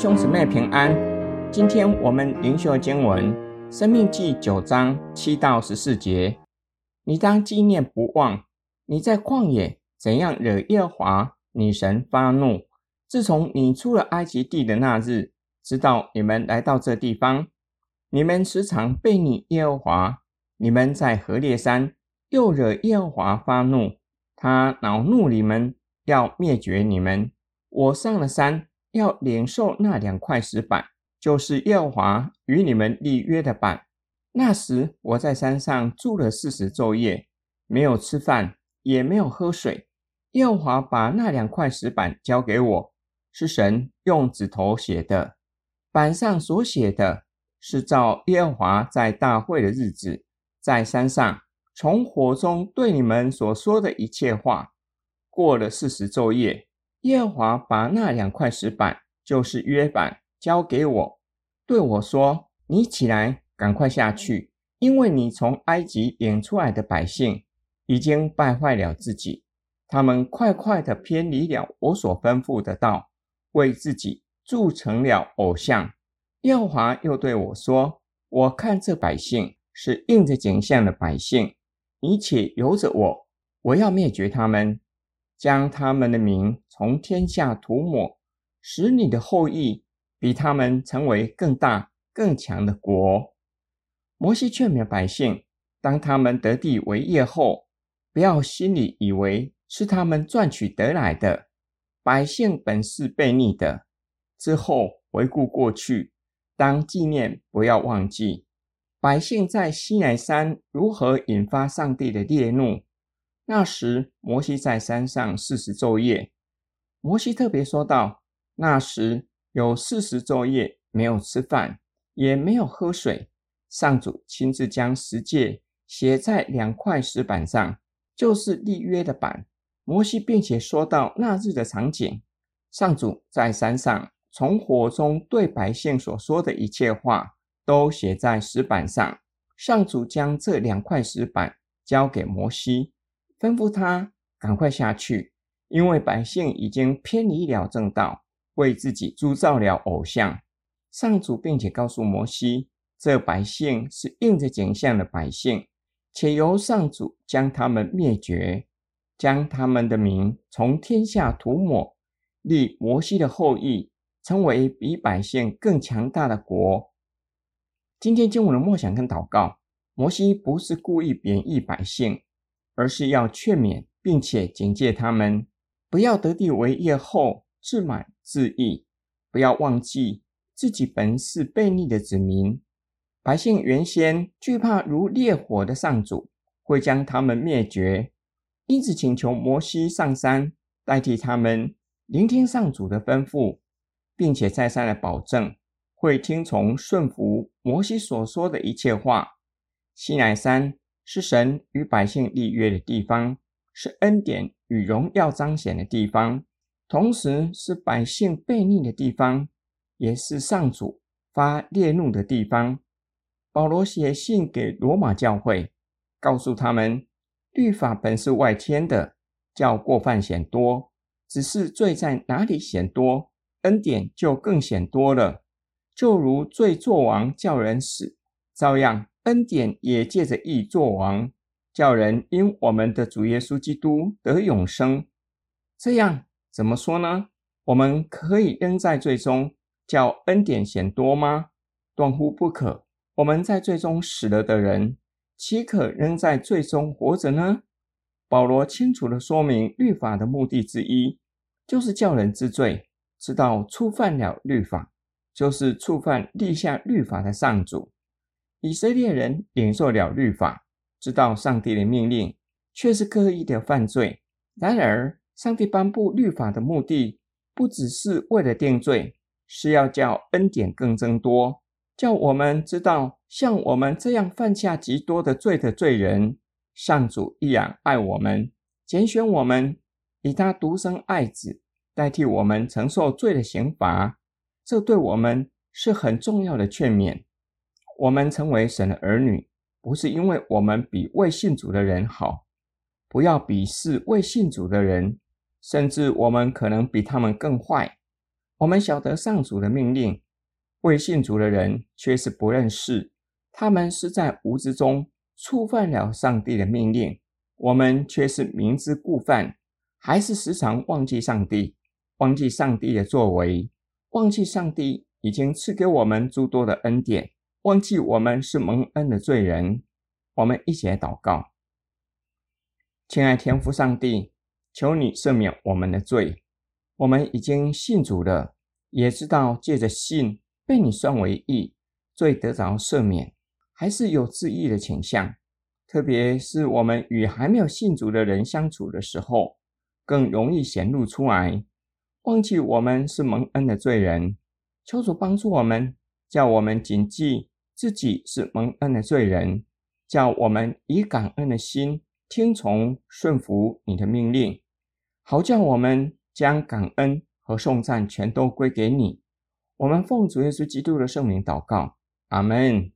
兄姊妹平安。今天我们灵修经文《生命记》九章七到十四节。你当纪念不忘，你在旷野怎样惹耶和华女神发怒。自从你出了埃及地的那日，直到你们来到这地方，你们时常悖逆耶和华。你们在何烈山又惹耶和华发怒，他恼怒你们，要灭绝你们。我上了山。要领受那两块石板，就是耶和华与你们立约的板。那时我在山上住了四十昼夜，没有吃饭，也没有喝水。耶和华把那两块石板交给我，是神用指头写的。板上所写的是照耶和华在大会的日子，在山上从火中对你们所说的一切话。过了四十昼夜。耶和华把那两块石板，就是约板，交给我，对我说：“你起来，赶快下去，因为你从埃及领出来的百姓已经败坏了自己，他们快快地偏离了我所吩咐的道，为自己铸成了偶像。”耶和华又对我说：“我看这百姓是应着景象的百姓，你且由着我，我要灭绝他们。”将他们的名从天下涂抹，使你的后裔比他们成为更大更强的国。摩西劝勉百姓，当他们得地为业后，不要心里以为是他们赚取得来的。百姓本是悖逆的，之后回顾过去，当纪念，不要忘记。百姓在西乃山如何引发上帝的烈怒。那时，摩西在山上四十昼夜。摩西特别说道：“那时有四十昼夜没有吃饭，也没有喝水。上主亲自将十诫写在两块石板上，就是立约的板。摩西并且说到那日的场景：上主在山上从火中对百姓所说的一切话，都写在石板上。上主将这两块石板交给摩西。”吩咐他赶快下去，因为百姓已经偏离了正道，为自己铸造了偶像。上主并且告诉摩西，这百姓是应着景象的百姓，且由上主将他们灭绝，将他们的名从天下涂抹，立摩西的后裔成为比百姓更强大的国。今天经文的梦想跟祷告，摩西不是故意贬抑百姓。而是要劝勉，并且警戒他们，不要得地为业后自满自义，不要忘记自己本是悖逆的子民。百姓原先惧怕如烈火的上主会将他们灭绝，因此请求摩西上山代替他们，聆听上主的吩咐，并且再三的保证会听从顺服摩西所说的一切话。西乃山。是神与百姓立约的地方，是恩典与荣耀彰显的地方，同时是百姓悖逆的地方，也是上主发烈怒的地方。保罗写信给罗马教会，告诉他们，律法本是外添的，叫过犯显多；只是罪在哪里显多，恩典就更显多了。就如罪作王，叫人死，照样。恩典也借着义作王，叫人因我们的主耶稣基督得永生。这样怎么说呢？我们可以仍在罪中，叫恩典显多吗？断乎不可。我们在罪中死了的人，岂可仍在罪中活着呢？保罗清楚地说明，律法的目的之一，就是叫人知罪，知道触犯了律法，就是触犯立下律法的上主。以色列人领受了律法，知道上帝的命令，却是刻意的犯罪。然而，上帝颁布律法的目的，不只是为了定罪，是要叫恩典更增多，叫我们知道，像我们这样犯下极多的罪的罪人，上主依然爱我们，拣选我们，以他独生爱子代替我们承受罪的刑罚。这对我们是很重要的劝勉。我们成为神的儿女，不是因为我们比未信主的人好，不要鄙视未信主的人，甚至我们可能比他们更坏。我们晓得上主的命令，未信主的人却是不认识，他们是在无知中触犯了上帝的命令。我们却是明知故犯，还是时常忘记上帝，忘记上帝的作为，忘记上帝已经赐给我们诸多的恩典，忘记我们是蒙恩的罪人。我们一起来祷告，亲爱天父上帝，求你赦免我们的罪。我们已经信主了，也知道借着信被你算为义，罪得着赦免，还是有自义的倾向。特别是我们与还没有信主的人相处的时候，更容易显露出来，忘记我们是蒙恩的罪人。求主帮助我们，叫我们谨记自己是蒙恩的罪人，叫我们以感恩的心听从顺服你的命令，好叫我们将感恩和颂赞全都归给你。我们奉主耶稣基督的圣名祷告，阿门。